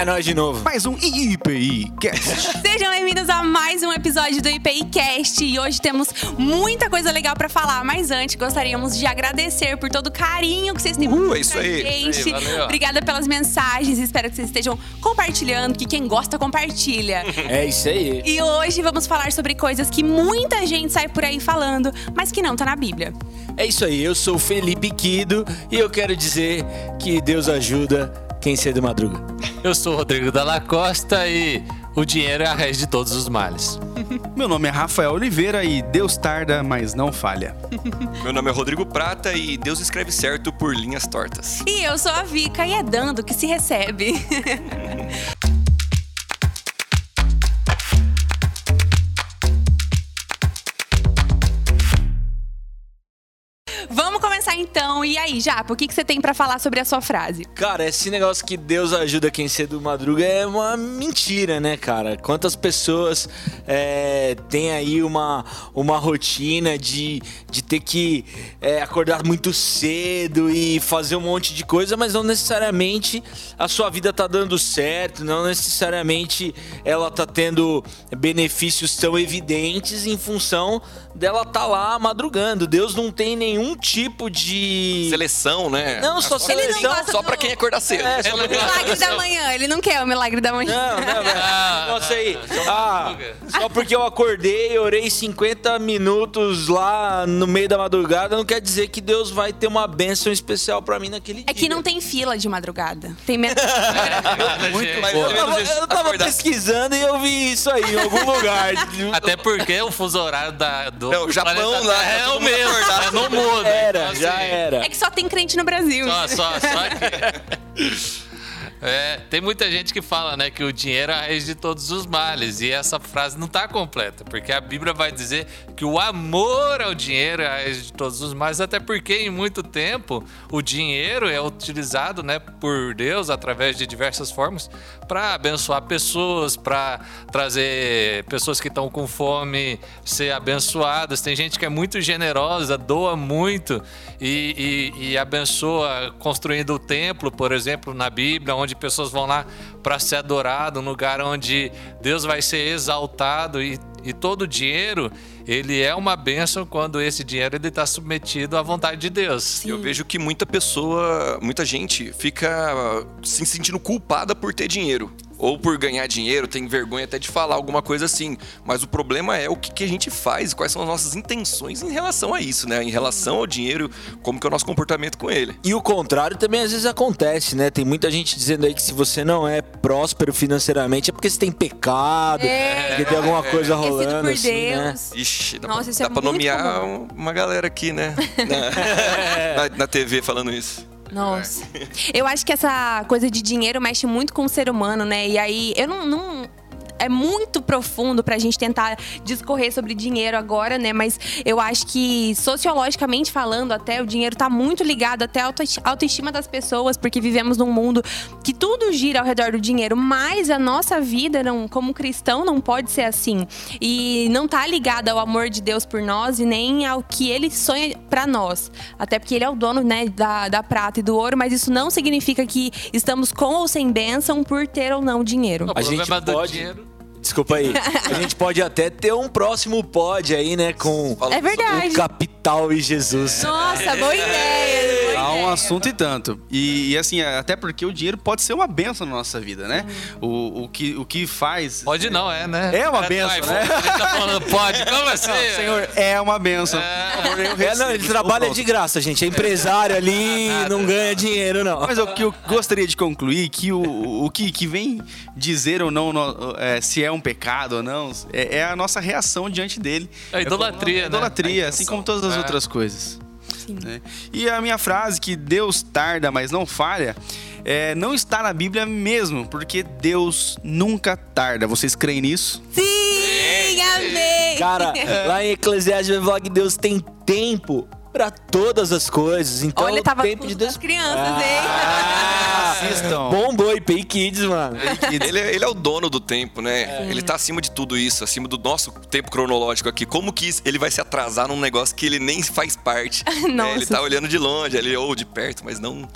É nóis de novo. Mais um IPI Cast. Sejam bem-vindos a mais um episódio do IPI Cast e hoje temos muita coisa legal pra falar, mas antes gostaríamos de agradecer por todo o carinho que vocês têm por é isso aí. gente. Isso aí. Obrigada pelas mensagens, espero que vocês estejam compartilhando, que quem gosta compartilha. É isso aí. E hoje vamos falar sobre coisas que muita gente sai por aí falando, mas que não tá na Bíblia. É isso aí. Eu sou o Felipe Quido e eu quero dizer que Deus ajuda quem cedo madruga. Eu sou o Rodrigo Dalla Costa e o dinheiro é a raiz de todos os males. Meu nome é Rafael Oliveira e Deus tarda, mas não falha. Meu nome é Rodrigo Prata e Deus escreve certo por linhas tortas. E eu sou a Vika e é dando que se recebe. começar então. E aí, Japa, o que, que você tem pra falar sobre a sua frase? Cara, esse negócio que Deus ajuda quem cedo madruga é uma mentira, né, cara? Quantas pessoas é, têm aí uma, uma rotina de, de ter que é, acordar muito cedo e fazer um monte de coisa, mas não necessariamente a sua vida tá dando certo, não necessariamente ela tá tendo benefícios tão evidentes em função dela tá lá madrugando. Deus não tem nenhum tipo de. Seleção, né? Não, só Ele não seleção. Só do- pra quem acordar cedo. É, só O milagre da manhã. Ele não quer o milagre da manhã. Não, não, velho. Ah, Nossa aí. só Ah, madruga. só porque eu acordei, orei 50 minutos lá no meio da madrugada, não quer dizer que Deus vai ter uma bênção especial pra mim naquele dia. É que não tem fila de madrugada. Tem menos. Muito Eu tava, eu tava Acordar. pesquisando e eu vi isso aí em algum lugar. Até porque o fuso horário da, do Não, o Japão lá, é o mundo mesmo, acordado. né? não muda. Era, Então, já assim, era. É que só tem crente no Brasil. Só, só, só aqui. É, tem muita gente que fala, né, que o dinheiro é a raiz de todos os males. E essa frase não está completa, porque a Bíblia vai dizer que o amor ao dinheiro é a raiz de todos os males, até porque em muito tempo o dinheiro é utilizado, né, por Deus através de diversas formas para abençoar pessoas, para trazer pessoas que estão com fome ser abençoadas. Tem gente que é muito generosa, doa muito e, e- e abençoa construindo o templo, por exemplo, na Bíblia, onde pessoas vão lá para ser adorado, um lugar onde Deus vai ser exaltado e, e todo o dinheiro ele é uma bênção quando esse dinheiro ele está submetido à vontade de Deus. Eu vejo que muita pessoa, muita gente fica se sentindo culpada por ter dinheiro. Ou por ganhar dinheiro, tem vergonha até de falar alguma coisa assim. Mas o problema é o que, que a gente faz, quais são as nossas intenções em relação a isso, né? Em relação ao dinheiro, como que é o nosso comportamento com ele. E o contrário também às vezes acontece, né? Tem muita gente dizendo aí que se você não é próspero financeiramente é porque você tem pecado, É. porque tem alguma coisa Esquecido rolando por assim, né? Deus. Ixi, dá, Nossa, pra, isso dá é pra muito nomear comum. uma galera aqui, né? Na, na- na TV falando isso. Nossa. Eu acho que essa coisa de dinheiro mexe muito com o ser humano, né? E aí, eu não. não- é muito profundo pra gente tentar discorrer sobre dinheiro agora, né? Mas eu acho que, sociologicamente falando, até o dinheiro tá muito ligado até à autoesti- autoestima das pessoas, porque vivemos num mundo que tudo gira ao redor do dinheiro, mas a nossa vida, não, como cristão, não pode ser assim. E não tá ligada ao amor de Deus por nós e nem ao que ele sonha pra nós. Até porque ele é o dono, né, da, da prata e do ouro, mas isso não significa que estamos com ou sem bênção por ter ou não dinheiro. O A gente pode- dinheiro Desculpa aí. A gente pode até ter um próximo pod aí, né? Com É verdade. o capital e Jesus. Nossa, boa ideia. boa Há um ideia. assunto e tanto. E, e, assim, até porque o dinheiro pode ser uma benção na nossa vida, né? O, o, que, o que faz. Pode não, é, né? É uma do benção, né? Ele tá falando pode, como assim? Não, Senhor, é uma benção. É, não, ele trabalha de graça, gente. É empresário ali, não ganha dinheiro, não. Mas o que eu gostaria de concluir que o, o que, que vem dizer ou não no- é, se é um pecado ou não é, é a nossa reação diante dele. É a idolatria, É né? idolatria, assim como todas as É. outras coisas. né? E a minha frase que Deus tarda, mas não falha, é, não está na Bíblia mesmo, porque Deus nunca tarda. Vocês creem nisso? Sim, amei. Cara, lá em Eclesiastes vai falar que Deus tem tempo pra todas as coisas. Então, Olha, tava tempo com de as Deus. crianças, Ah, Assistam. Bombou IPI Kids, mano. Ele, é- ele é o dono do tempo, né? Ele tá acima de tudo isso, acima do nosso tempo cronológico aqui. Como que ele vai se atrasar num negócio que ele nem faz parte? né? Nossa. Ele tá olhando de longe, ali, ou de perto, mas não.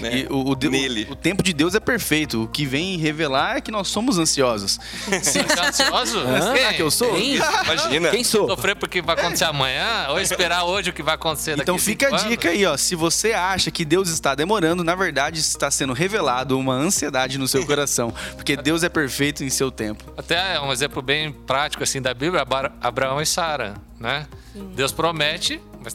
Né? E o, o, Nele. o tempo de Deus é perfeito. O que vem revelar é que nós somos ansiosos. Você tá ansioso? Será que eu sou? Quem? Imagina. Quem sou? Sofrer porque vai acontecer amanhã ou esperar hoje o que vai acontecer daqui Então fica a 25 anos? dica aí, ó. Se você acha que Deus está demorando, na verdade está sendo revelado uma ansiedade no seu coração. Porque Deus é perfeito em seu tempo. Até um exemplo bem prático assim da Bíblia, Abra- Abraão e Sara, né? Deus promete, mas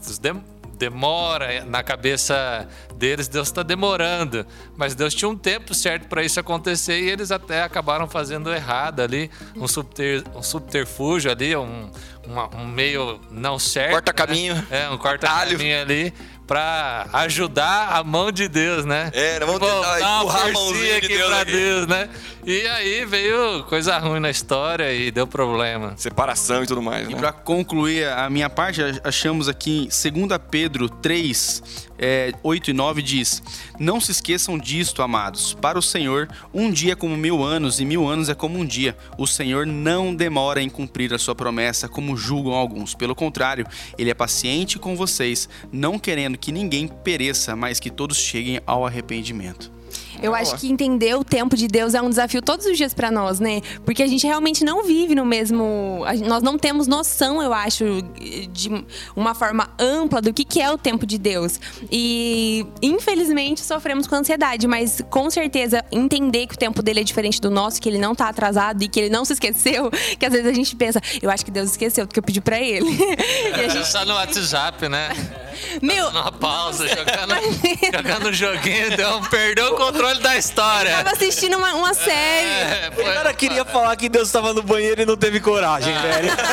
demora na cabeça deles, Deus está demorando, mas Deus tinha um tempo certo para isso acontecer e eles até acabaram fazendo errado ali, um, subter, um subterfúgio ali, um, uma- um meio não certo. Corta caminho. né? É, um corta Atalho. caminho ali para ajudar a mão de Deus, né? É, nós vamos Tipo, tentar empurrar a mãozinha de aqui Deus pra aqui. Deus, né? E aí veio coisa ruim na história e deu problema. Separação e tudo mais, E né? para concluir a minha parte, achamos aqui 2 Pedro 3, é, 8 e 9 diz: Não se esqueçam disto, amados. Para o Senhor, um dia é como mil anos, e mil anos é como um dia. O Senhor não demora em cumprir a sua promessa, como julgam alguns. Pelo contrário, ele é paciente com vocês, não querendo que ninguém pereça, mas que todos cheguem ao arrependimento. Eu acho que entender o tempo de Deus é um desafio todos os dias pra nós, né? Porque a gente realmente não vive no mesmo. Nós não temos noção, eu acho, de uma forma ampla do que, que é o tempo de Deus. E, infelizmente, sofremos com ansiedade, mas com certeza entender que o tempo dele é diferente do nosso, que ele não tá atrasado e que ele não se esqueceu, que às vezes a gente pensa, eu acho que Deus esqueceu do que eu pedi pra ele. e a gente. Só no WhatsApp, né? Meu, Numa pausa, jogando, jogando um joguinho, então perdeu o controle da história. tava assistindo uma, uma série. É, O cara queria falar que Deus estava no banheiro e não teve coragem, velho.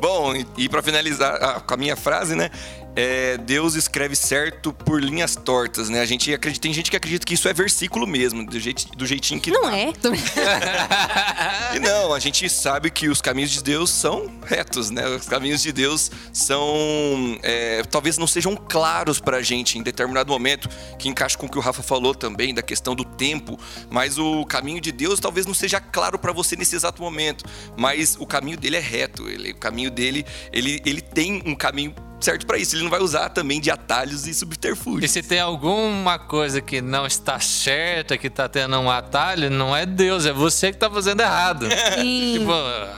Bom, e, e para finalizar ah, com a minha frase, né? É, Deus escreve certo por linhas tortas, né? A gente acredita, tem gente que acredita que isso é versículo mesmo, do, jeito, do jeitinho que Não tá. é? E não, a gente sabe que os caminhos de Deus são retos, né? Os caminhos de Deus são. é, talvez não sejam claros pra gente em determinado momento, que encaixa com o que o Rafa falou também, da questão do tempo. Mas o caminho de Deus talvez não seja claro pra você nesse exato momento. Mas o caminho dele é reto. Ele, o caminho dele, ele, ele tem um caminho certo pra isso. Ele não vai usar também de atalhos e E subterfúgios. se tem alguma coisa que não está certa, que tá tendo um atalho, não é Deus, é você que tá fazendo errado. Sim. Tipo,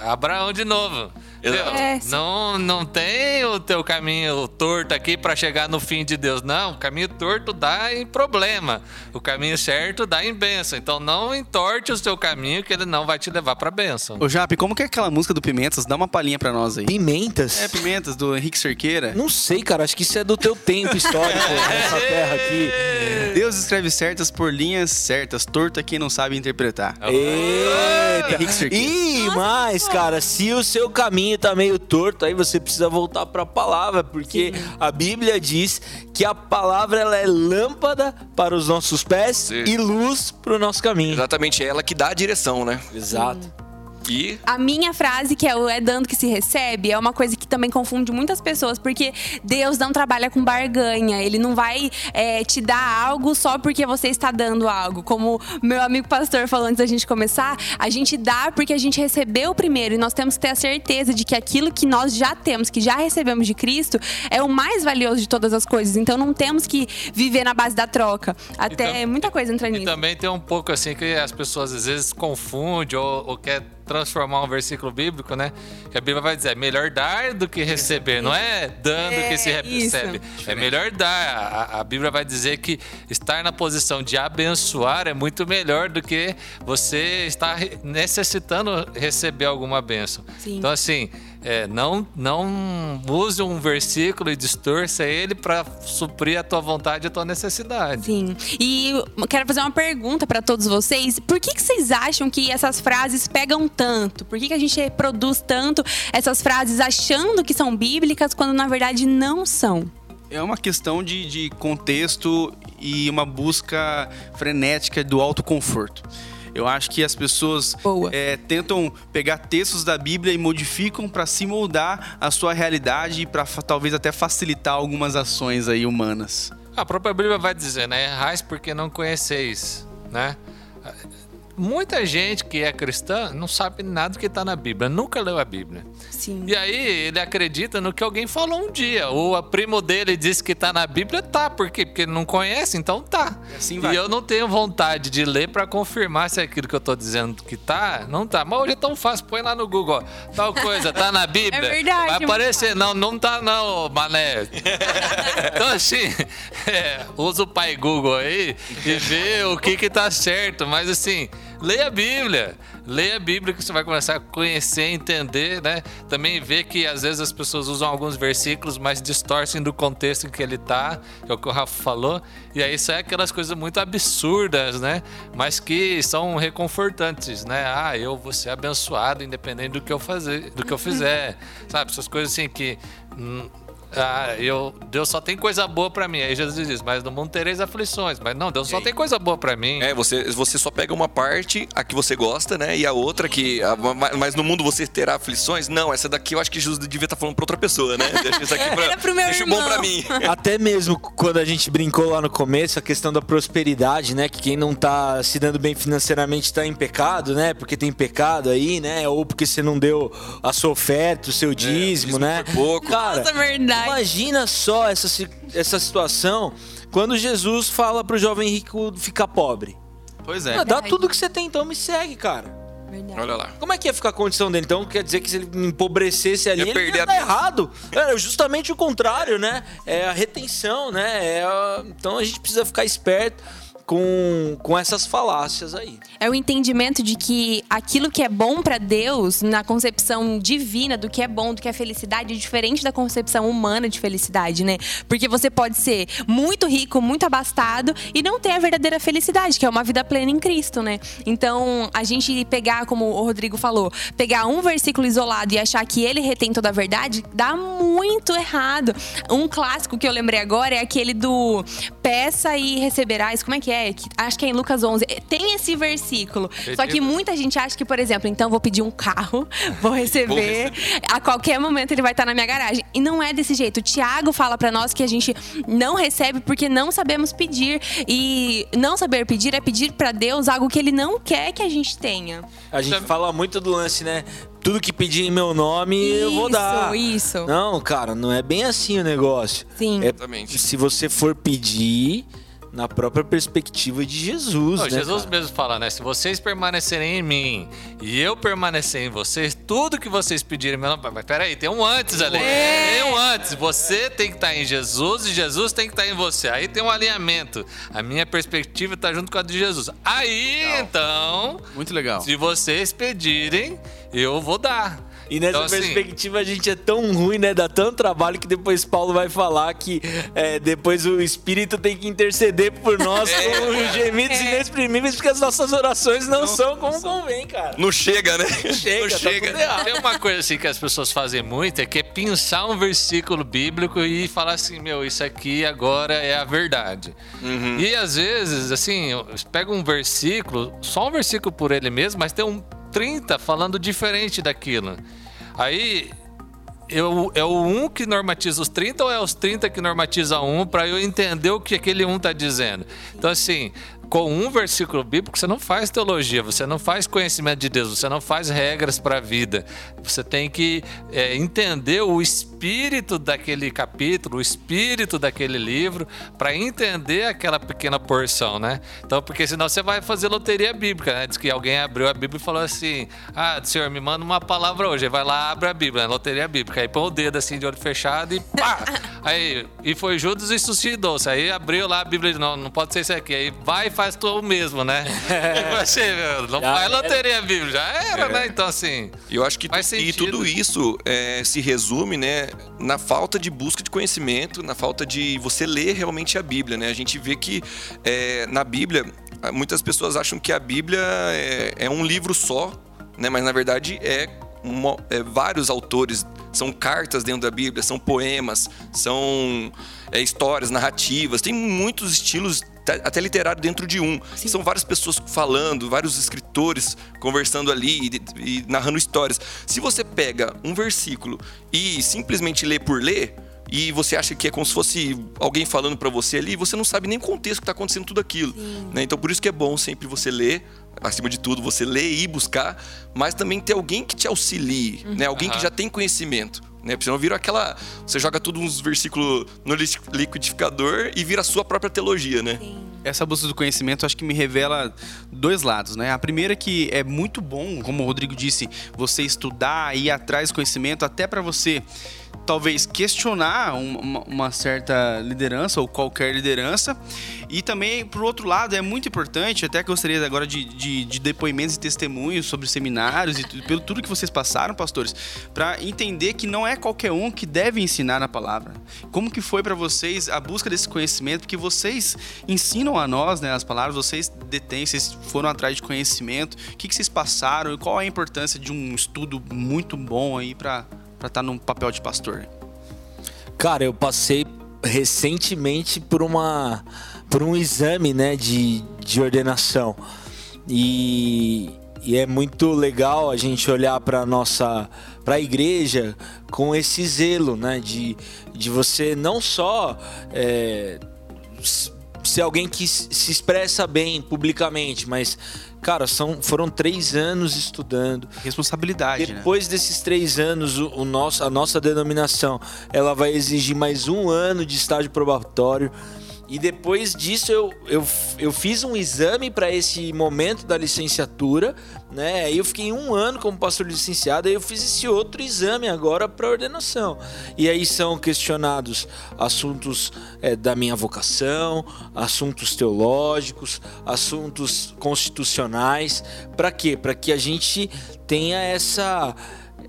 Abraão de novo. É, não, não tem o teu caminho torto aqui para chegar no fim de Deus. Não, o caminho torto dá em problema. O caminho certo dá em bênção. Então não entorte o seu caminho que ele não vai te levar para bênção. Ô Jap, como que é aquela música do Pimentas? Dá uma palhinha pra nós aí. Pimentas? É, Pimentas, do Henrique Cerqueira. Não sei, cara. Acho que isso é do teu tempo histórico nessa terra aqui. Deus escreve certas por linhas certas, torto é quem não sabe interpretar. Eita. Henrique Cerqueira. E mais, cara, se o seu caminho tá meio torto, aí você precisa voltar pra palavra, porque a Bíblia diz que a palavra ela é lâmpada para os nossos pés Sim. e luz para o nosso caminho. Exatamente, é ela que dá a direção, né? Exato. E A minha frase, que é o é dando que se recebe, é uma coisa que também confunde muitas pessoas, porque Deus não trabalha com barganha. Ele não vai é, te dar algo só porque você está dando algo. Como meu amigo pastor falou antes da gente começar, a gente dá porque a gente recebeu primeiro. E nós temos que ter a certeza de que aquilo que nós já temos, que já recebemos de Cristo, é o mais valioso de todas as coisas. Então não temos que viver na base da troca. Até tam- muita coisa entra E nisso. também tem um pouco assim que as pessoas às vezes confundem ou, ou quer transformar um versículo bíblico, né? Que a Bíblia vai dizer, é melhor dar do que receber, não é dando É, que se isso. recebe. É melhor dar. A, a Bíblia vai dizer que estar na posição de abençoar é muito melhor do que você estar necessitando receber alguma bênção. Sim. Então, assim, é, não, não use um versículo e distorça ele para suprir a tua vontade e a tua necessidade. Sim. E eu quero fazer uma pergunta para todos vocês. Por que, que vocês acham que essas frases pegam tanto? Por que, que a gente reproduz tanto essas frases achando que são bíblicas quando na verdade não são? É uma questão de, de contexto e uma busca frenética do autoconforto. Eu acho que as pessoas é, tentam pegar textos da Bíblia e modificam para se moldar à sua realidade e para talvez até facilitar algumas ações aí humanas. A própria Bíblia vai dizer, né? Errais porque não conheceis, né? Muita gente que é cristã não sabe nada do que está na Bíblia, nunca leu a Bíblia. Sim. E aí ele acredita no que alguém falou um dia. Ou a primo dele disse que tá na Bíblia, tá. Por quê? Porque ele não conhece, então tá. assim e eu não tenho vontade de ler para confirmar se aquilo que eu tô dizendo que tá, não tá. Mas hoje é tão fácil, põe lá no Google, ó. Tal coisa, tá na Bíblia. É verdade, Vai é aparecer, não, não tá não, mané. então assim, é, usa o pai Google aí e vê o que que tá certo. Mas assim, leia a Bíblia. Leia a Bíblia que você vai começar a conhecer, entender, né? Também ver que às vezes as pessoas usam alguns versículos, mas distorcem do contexto em que ele tá, que é o que o Rafa falou. E aí sai aquelas coisas muito absurdas, né? Mas que são reconfortantes, né? Ah, eu vou ser abençoado independente do que eu fazer, do que eu fizer. Sabe? Essas coisas assim que hum, ah, eu, Deus só tem coisa boa pra mim. Aí Jesus diz, mas no mundo tereis aflições. Mas não, Deus só tem coisa boa pra mim. É, você, você só pega uma parte, a que você gosta, né? E a outra que. a- ma- mas no mundo você terá aflições? Não, essa daqui eu acho que Jesus devia estar falando pra outra pessoa, né? Deixa isso aqui pra. Era pro meu deixa o bom irmão. pra mim. Até mesmo quando a gente brincou lá no começo, a questão da prosperidade, né? Que quem não tá se dando bem financeiramente tá em pecado, né? Porque tem pecado aí, né? Ou porque você não deu a sua oferta, o seu dízimo, dízimo né? foi pouco. Cara, Nossa, verdade. Imagina só essa, essa situação quando Jesus fala pro jovem rico ficar pobre. Pois é. Ah, dá tudo que você tem, então me segue, cara. Verdade. Olha lá. Como é que ia ficar a condição dele? Então quer dizer que se ele empobrecesse ali, Ia ele perder ia a dar errado. É justamente o contrário, né? É a retenção, né? É a- Então a gente precisa ficar esperto com, com essas falácias aí. É o entendimento de que aquilo que é bom pra Deus, na concepção divina do que é bom, do que é felicidade, é diferente da concepção humana de felicidade, né? Porque você pode ser muito rico, muito abastado e não ter a verdadeira felicidade, que é uma vida plena em Cristo, né? Então, a gente pegar, como o Rodrigo falou, pegar um versículo isolado e achar que ele retém toda a verdade, dá muito errado. Um clássico que eu lembrei agora é aquele do peça e receberás. Como é que é? Que- Acho que é em Lucas 11. Tem esse versículo. Só que muita gente acha que, por exemplo, então vou pedir um carro, vou receber, a qualquer momento ele vai estar na minha garagem. E não é desse jeito. O Tiago fala pra nós que a gente não recebe porque não sabemos pedir. E não saber pedir é pedir pra Deus algo que ele não quer que a gente tenha. A gente Sabe- fala muito do lance, né? Tudo que pedir em meu nome, eu vou Isso, dar. isso. Não, cara, não é bem assim o negócio. Sim. É, Exatamente. se você for pedir na própria perspectiva de Jesus, Não, né? Jesus cara? mesmo fala, né? Se vocês permanecerem em mim e eu permanecer em vocês, tudo que vocês pedirem, meu nome. Mas peraí, tem um antes ali. Tem um antes. Você tem que estar em Jesus e Jesus tem que estar em você. Aí tem um alinhamento. A minha perspectiva está junto com a de Jesus. Aí, então, Muito legal. se vocês pedirem, eu vou dar. E nessa Então, assim, perspectiva a gente é tão ruim, né? Dá tanto trabalho que depois Paulo vai falar que é, depois o Espírito tem que interceder por nós É. com gemidos inexprimíveis, porque as nossas orações não, são como convém, cara. Não chega, né? Chega, não tá chega. Tem uma coisa assim que as pessoas fazem muito, é que é pensar um versículo bíblico e falar assim, meu, isso aqui agora é a verdade. E às vezes, assim, pega um versículo, só um versículo por ele mesmo, mas tem um 30 falando diferente daquilo. Aí eu, é o um que normatiza os 30 ou é os 30 que normatiza um para eu entender o que aquele um está dizendo? Então, assim, com um versículo bíblico, você não faz teologia, você não faz conhecimento de Deus, você não faz regras para a vida. Você tem que é, entender o espírito daquele capítulo, o espírito daquele livro, para entender aquela pequena porção, né? Então, porque senão você vai fazer loteria bíblica, né? Diz que alguém abriu a Bíblia e falou assim: Ah, senhor, me manda uma palavra hoje. Aí vai lá, abre a Bíblia, né? loteria bíblica. Aí põe o dedo assim de olho fechado e pá! Aí, e foi Judas e suscitou-se. Aí abriu lá a Bíblia e disse, não, não pode ser isso aqui. Aí vai e faz tu mesmo, né? E você, meu, não Já faz era. loteria bíblica. Já era, né? Então, assim. E eu acho que Faz e tudo isso é, se resume, né, na falta de busca de conhecimento, na falta de você ler realmente a Bíblia, né? A gente vê que é, na Bíblia muitas pessoas acham que a Bíblia é, é um livro só, né? Mas na verdade é, uma- é vários autores. São cartas dentro da Bíblia, são poemas, são é, histórias, narrativas, tem muitos estilos até literário dentro de um. São várias pessoas falando, vários escritores conversando ali e, e narrando histórias. Se você pega um versículo e simplesmente lê por ler, e você acha que é como se fosse alguém falando para você ali, você não sabe nem o contexto que está acontecendo tudo aquilo. Né? Então por isso que é bom sempre você ler, acima de tudo, você ler e buscar, mas também ter alguém que te auxilie, né? alguém que já tem conhecimento. Né? Porque senão vira aquela. Você joga tudo uns versículos no liquidificador e vira a sua própria teologia, né? Sim. Essa busca do conhecimento acho que me revela dois lados, né? A primeira é que é muito bom, como o Rodrigo disse, você estudar, ir atrás do conhecimento, até para você talvez questionar uma, uma, certa liderança ou qualquer liderança. E também, por outro lado, é muito importante, até gostaria agora de, de, de depoimentos e testemunhos sobre seminários e pelo tudo que vocês passaram, pastores, para entender que não é qualquer um que deve ensinar a palavra. Como que foi para vocês a busca desse conhecimento? Porque vocês ensinam a nós né, as palavras, vocês detêm, vocês foram atrás de conhecimento. O que, que vocês passaram e qual a importância de um estudo muito bom aí para para estar tá num papel de pastor? Cara, eu passei recentemente por uma por um exame, né, de, de ordenação. E, e é muito legal a gente olhar para nossa para a igreja com esse zelo, né, de, de você não só é, ser alguém que se expressa bem publicamente, mas Cara, são, foram três anos estudando. Responsabilidade, né? Depois né? desses três anos, o, o, nosso, a nossa denominação, ela vai exigir mais um ano de estágio probatório. E depois disso eu, eu, eu fiz um exame para esse momento da licenciatura, né? Aí eu fiquei um ano como pastor licenciado, aí eu fiz esse outro exame agora para ordenação. E aí são questionados assuntos é, da minha vocação, assuntos teológicos, assuntos constitucionais. Para quê? Para que a gente tenha essa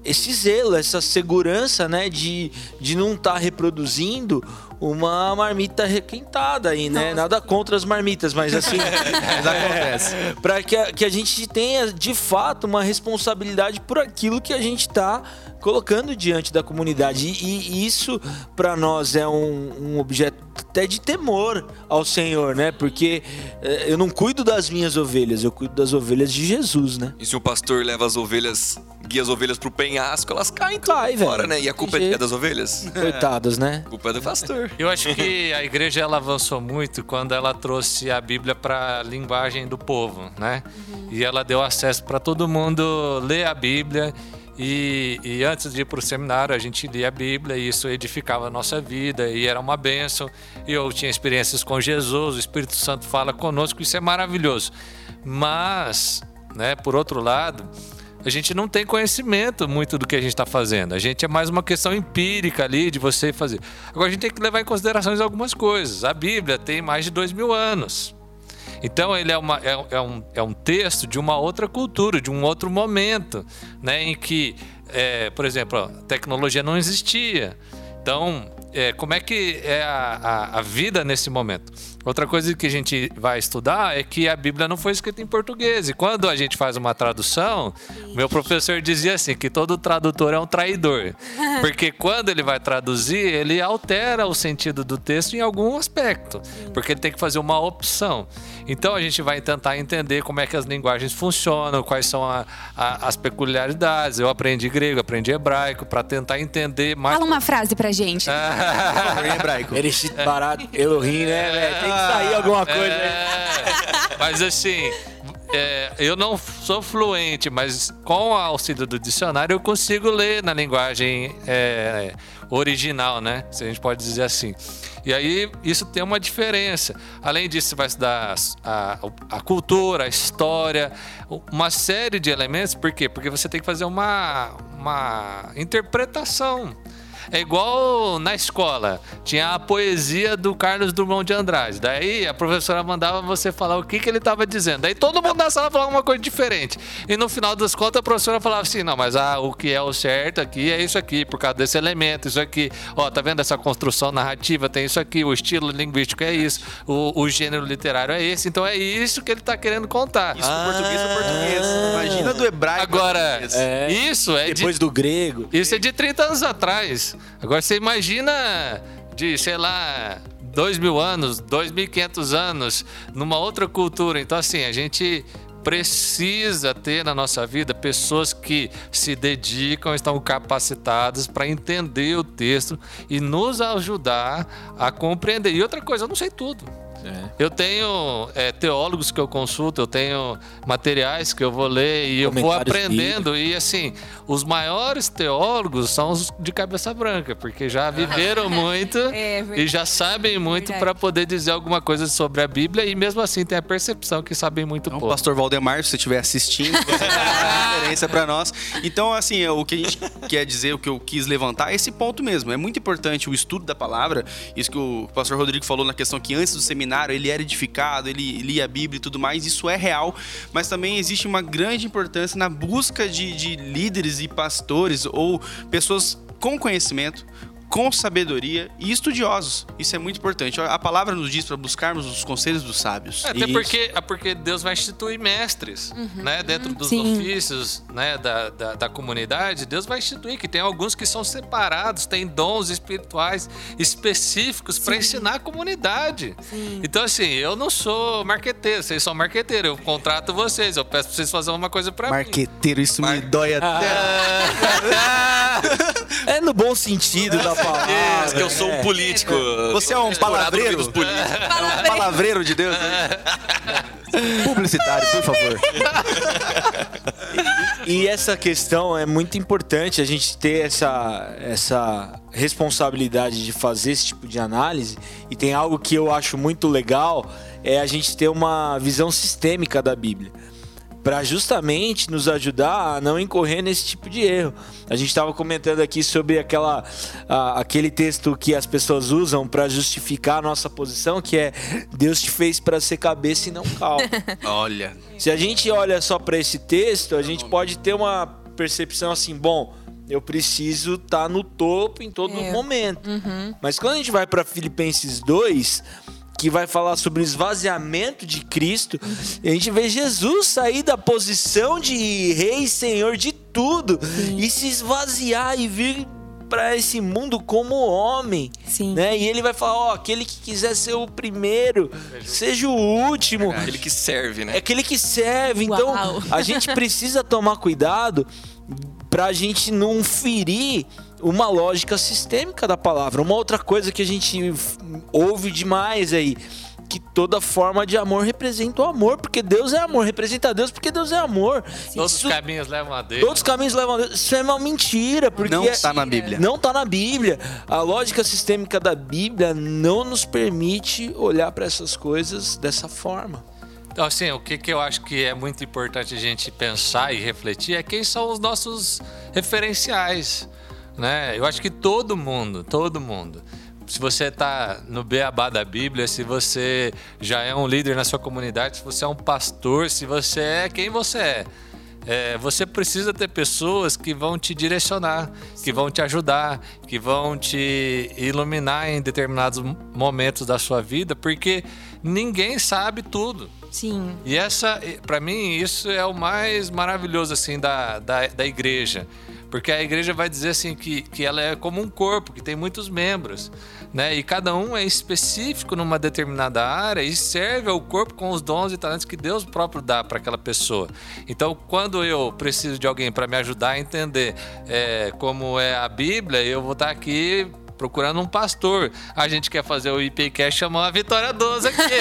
esse zelo, essa segurança, né, de, de não estar tá reproduzindo uma marmita requentada aí, né? Nossa. Nada contra as marmitas, mas assim. acontece. Para que, a, que a gente tenha, de fato, uma responsabilidade por aquilo que a gente está colocando diante da comunidade. E, e isso, para nós, é um, um, objeto até de temor ao Senhor, né? Porque eh, eu não cuido das minhas ovelhas, eu cuido das ovelhas de Jesus, né? E se o pastor leva as ovelhas, guia as ovelhas pro penhasco, elas caem Cai, fora, né? E a culpa é das ovelhas? Coitadas, né? A culpa é do pastor. Eu acho que a igreja ela avançou muito quando ela trouxe a Bíblia para a linguagem do povo, né? Uhum. E ela deu acesso para todo mundo ler a Bíblia. E, e, antes de ir para o seminário, a gente lia a Bíblia e isso edificava a nossa vida e era uma bênção. E eu tinha experiências com Jesus, o Espírito Santo fala conosco, isso é maravilhoso. Mas, né, por outro lado, a gente não tem conhecimento muito do que a gente está fazendo. A gente é mais uma questão empírica ali de você fazer. Agora a gente tem que levar em consideração algumas coisas. A Bíblia tem mais de dois mil anos. Então ele é, uma, é, é, um, é um texto de uma outra cultura, de um outro momento, né, em que, é, por exemplo, a tecnologia não existia. Então, é, como é que é a, a, a, vida nesse momento. Outra coisa que a gente vai estudar é que a Bíblia não foi escrita em português. E quando a gente faz uma tradução, meu professor dizia assim que todo tradutor é um traidor. Porque quando ele vai traduzir, ele altera o sentido do texto em algum aspecto. Porque ele tem que fazer uma opção. Então a gente vai tentar entender como é que as linguagens funcionam, quais são a, as peculiaridades. Eu aprendi grego, aprendi hebraico, para tentar entender mais. Fala uma frase pra gente. em hebraico. Ereshit barato, Elohim, né? É, tem que sair alguma coisa. É, mas assim, é, eu não sou fluente, mas com o auxílio do dicionário eu consigo ler na linguagem é, original, né? Se a gente pode dizer assim. E aí isso tem uma diferença. Além disso, você vai estudar a, a, cultura, a história, uma série de elementos. Por quê? Porque você tem que fazer uma, uma interpretação. É igual na escola. Tinha a poesia do Carlos Drummond de Andrade. Daí a professora mandava você falar o que, que ele estava dizendo. Daí todo mundo na sala falava uma coisa diferente. E no final das contas a professora falava assim: não, mas ah, o que é o certo aqui é isso aqui, por causa desse elemento, isso aqui. Ó, tá vendo essa construção narrativa? Tem isso aqui, o estilo linguístico é isso, o, o gênero literário é esse. Então é isso que ele está querendo contar. Isso ah, do português é português. Imagina do hebraico. Agora, é, isso é. Depois de, do grego. Isso é de 30 anos atrás. Agora você imagina de, sei lá, dois mil anos, dois mil e quinhentos anos, numa outra cultura. Então, assim, a gente precisa ter na nossa vida pessoas que se dedicam, estão capacitadas para entender o texto e nos ajudar a compreender. E outra coisa, eu não sei tudo. É. Eu tenho é, teólogos que eu consulto, eu tenho materiais que eu vou ler e eu vou aprendendo. E assim, os maiores teólogos são os de cabeça branca, porque já viveram muito é, e já sabem muito para poder dizer alguma coisa sobre a Bíblia e mesmo assim tem a percepção que sabem muito então, pouco. Pastor Valdemar, se você estiver assistindo, você uma referência para nós. Então, assim, o que a gente quer dizer, o que eu quis levantar é esse ponto mesmo. É muito importante o estudo da palavra, isso que o pastor Rodrigo falou na questão que antes do seminário seminário, ele era edificado, ele lia a Bíblia e tudo mais, isso é real, mas também existe uma grande importância na busca de, de líderes e pastores ou pessoas com conhecimento, com sabedoria e estudiosos. Isso é muito importante. A palavra nos diz para buscarmos os conselhos dos sábios. É, até porque, é porque Deus vai instituir mestres, uhum, né? Dentro dos sim. ofícios né? Da, da, da, comunidade, Deus vai instituir que tem alguns que são separados, têm dons espirituais específicos para ensinar a comunidade. Sim. Então, assim, eu não sou marqueteiro, vocês são marqueteiros. Eu contrato vocês, eu peço para vocês fazerem uma coisa para mim. Marqueteiro, isso Mar... me dói até. Ah. é no bom sentido da Isso, que eu sou um político. Você é um palavreiro? É um palavreiro de Deus. Né? Publicitário, por favor. E essa questão é muito importante a gente ter essa, essa responsabilidade de fazer esse tipo de análise. E tem algo que eu acho muito legal é a gente ter uma visão sistêmica da Bíblia para justamente nos ajudar a não incorrer nesse tipo de erro. A gente estava comentando aqui sobre aquela, a, aquele texto que as pessoas usam para justificar a nossa posição, que é Deus te fez para ser cabeça e não calma. olha. Se a gente olha só para esse texto, a gente pode ter uma percepção assim, bom, eu preciso estar tá no topo em todo é. momento. Uhum. Mas quando a gente vai para Filipenses 2, que vai falar sobre o esvaziamento de Cristo. E a gente vê Jesus sair da posição de rei, senhor de tudo Sim. e se esvaziar e vir para esse mundo como homem, Sim. né? E ele vai falar, ó, aquele que quiser ser o primeiro, seja o último. É aquele que serve, né? É aquele que serve. Então, Uau. Então, a gente precisa tomar cuidado para a gente não ferir uma lógica sistêmica da palavra. Uma outra coisa que a gente ouve demais aí, que toda forma de amor representa o amor, porque Deus é amor, representa Deus porque Deus é amor. Todos Isso, os caminhos levam a Deus. Todos os caminhos levam a Deus. Isso é uma mentira, porque não está na Bíblia. Não está na Bíblia. A lógica sistêmica da Bíblia não nos permite olhar para essas coisas dessa forma. Então, assim, o que, que eu acho que é muito importante a gente pensar e refletir é quem são os nossos referenciais né? Eu acho que todo mundo, todo mundo. Se você está no beabá da Bíblia, se você já é um líder na sua comunidade, se você é um pastor, se você é quem você é, é, você precisa ter pessoas que vão te direcionar, que vão te ajudar, que vão te iluminar em determinados momentos da sua vida, porque ninguém sabe tudo. Sim. E essa, para mim, isso é o mais maravilhoso assim da, da, da igreja. Porque a igreja vai dizer assim que, que ela é como um corpo, que tem muitos membros, né? E cada um é específico numa determinada área e serve ao corpo com os dons e talentos que Deus próprio dá para aquela pessoa. Então, quando eu preciso de alguém para me ajudar a entender é, como é a Bíblia, eu vou estar aqui procurando um pastor. A gente quer fazer o IPCast chamar a Vitória 12 aqui.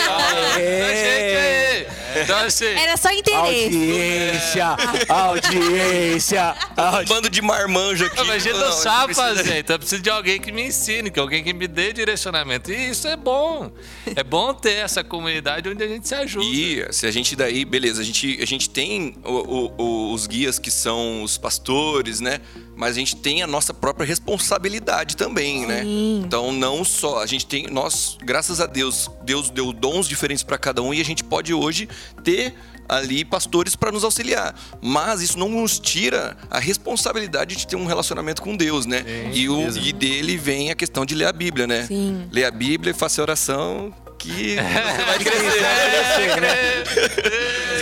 É. Então, assim, Era só interesse. Audiência, audiência, Um bando de marmanjo aqui. Mas a gente não, não sabe fazer, então eu preciso de alguém que me ensine, que alguém que me dê direcionamento. E isso é bom. É bom ter essa comunidade onde a gente se ajuda. E se a gente daí, beleza, a gente, a gente tem o, o, os guias que são os pastores, né? Mas a gente tem a nossa própria responsabilidade também? Sim. né? Então não só a gente tem nós, graças a Deus, Deus deu dons diferentes para cada um e a gente pode hoje ter ali pastores para nos auxiliar. Mas isso não nos tira a responsabilidade de ter um relacionamento com Deus, né? e, o, e dele vem a questão de ler a Bíblia, né? Sim. Ler a Bíblia e fazer oração que você vai crescer. né?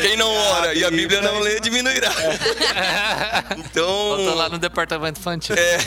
Quem não ora e a Bíblia não lê, diminuirá. Então. Eu tô lá no departamento infantil. É.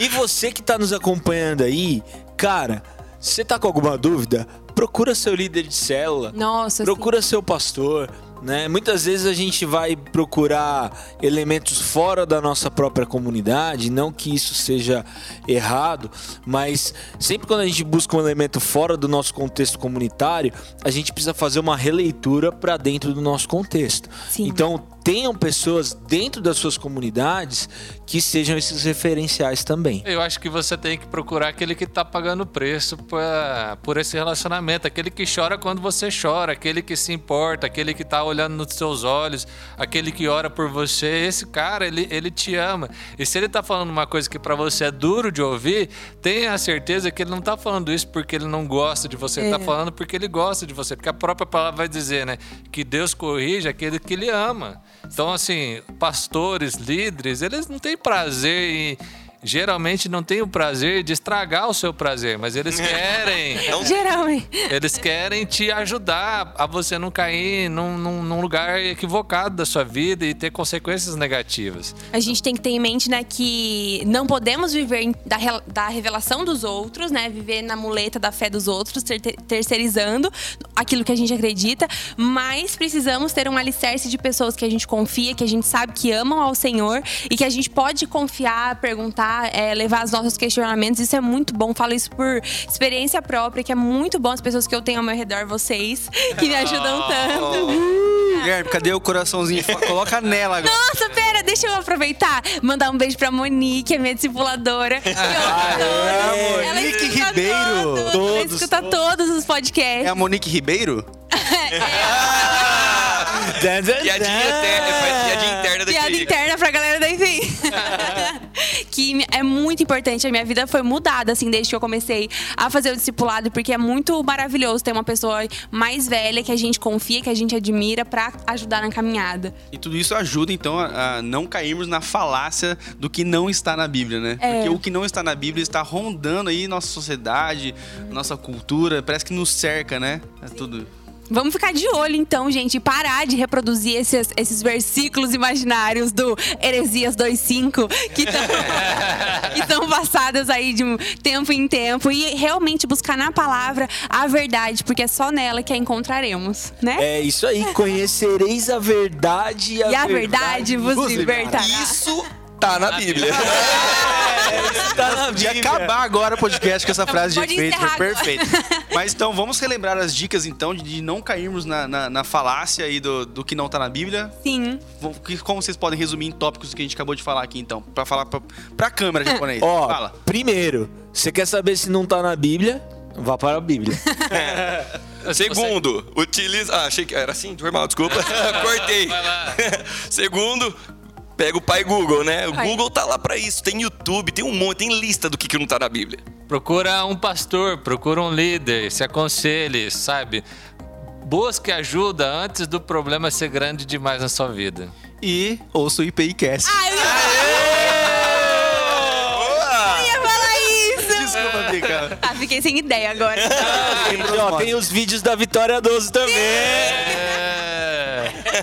E você que está nos acompanhando aí, cara, você tá com alguma dúvida? Procura seu líder de célula. Nossa. Procura sim. seu pastor Né? Muitas vezes a gente vai procurar elementos fora da nossa própria comunidade, não que isso seja errado, mas sempre quando a gente busca um elemento fora do nosso contexto comunitário, a gente precisa fazer uma releitura para dentro do nosso contexto. Sim. Então, tenham pessoas dentro das suas comunidades que sejam esses referenciais também. Eu acho que você tem que procurar aquele que tá pagando o preço pra, por esse relacionamento, aquele que chora quando você chora, aquele que se importa, aquele que tá olhando nos seus olhos, aquele que ora por você. Esse cara, ele, ele te ama. E se ele tá falando uma coisa que para você é duro de ouvir, tenha a certeza que ele não tá falando isso porque ele não gosta de você, ele tá falando porque ele gosta de você, porque a própria palavra vai dizer, né, que Deus corrige aquele que ele ama. Então, assim, pastores, líderes, eles não têm prazer em. Geralmente não têm o prazer de estragar o seu prazer, mas eles querem. Geralmente. Eles querem te ajudar a você não cair num, num- num lugar equivocado da sua vida e ter consequências negativas. A gente tem que ter em mente, né, que não podemos viver da, da revelação dos outros, né? Viver na muleta da fé dos outros, ter- ter- terceirizando aquilo que a gente acredita, mas precisamos ter um alicerce de pessoas que a gente confia, que a gente sabe que amam ao Senhor e que a gente pode confiar, perguntar, é, levar os nossos questionamentos. Isso é muito bom. Falo isso por experiência própria, que é muito bom as pessoas que eu tenho ao meu redor, vocês, que me ajudam tanto. Guilherme, cadê o coraçãozinho? Coloca nela agora. Nossa, pera, deixa eu aproveitar. Mandar um beijo pra Monique, é minha discipuladora. que eu. Ela Monique escuta Ribeiro. todos, Ela Todos, escuta todos os É podcasts. a Monique Ribeiro? Piadinha interna, faz piadinha interna Piada daquele. interna pra galera da Enfim. Que é muito importante. A minha vida foi mudada, assim, desde que eu comecei a fazer o discipulado, porque é muito maravilhoso ter uma pessoa mais velha que a gente confia, que a gente admira pra ajudar na caminhada. E tudo isso ajuda, então, a, a não cairmos na falácia do que não está na Bíblia, né? É. Porque o que não está na Bíblia está rondando aí nossa sociedade, nossa cultura, parece que nos cerca, né? É tudo. Vamos ficar de olho, então, gente, e parar de reproduzir esses, esses versículos imaginários do Heresias 2.5 que estão que estão passados aí de um tempo em tempo e realmente buscar na palavra a verdade, porque é só nela que a encontraremos, né? É isso aí, conhecereis a verdade e a verdade vos libertará. Isso tá na Bíblia. Tá na De Bíblia. acabar agora o podcast com essa frase de pode efeito, foi encerrar agora. perfeito. Mas então, vamos relembrar as dicas, então, de- de não cairmos na, na, na falácia aí do, do que não tá na Bíblia. Sim. Que- Como vocês podem resumir em tópicos que a gente acabou de falar aqui, então? Pra falar pra, pra câmera japonês. Ó, Fala. primeiro, você quer saber se não tá na Bíblia? Vá para a Bíblia. Segundo, utiliza. Ah, achei que era assim, normal, desculpa. Cortei. Vai lá. Segundo, pega o pai Google, né? O. Google tá lá pra isso. Tem YouTube, tem um monte, tem lista do que, que não tá na Bíblia. Procura um pastor, procura um líder, se aconselhe, sabe? Busque ajuda antes do problema ser grande demais na sua vida. E ouça o IPIcast. Ah, eu ia, eu ia falar isso! Desculpa, Bica. Ah, fiquei sem ideia agora. Gente, ó, tem os vídeos da Vitória 12 também. É.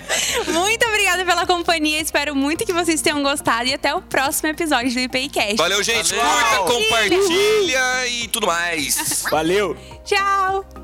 Muito obrigada pela companhia. Espero muito que vocês tenham gostado e até o próximo episódio do IPCast. Valeu, gente. Valeu. Curta, compartilha e tudo mais. Valeu! Tchau!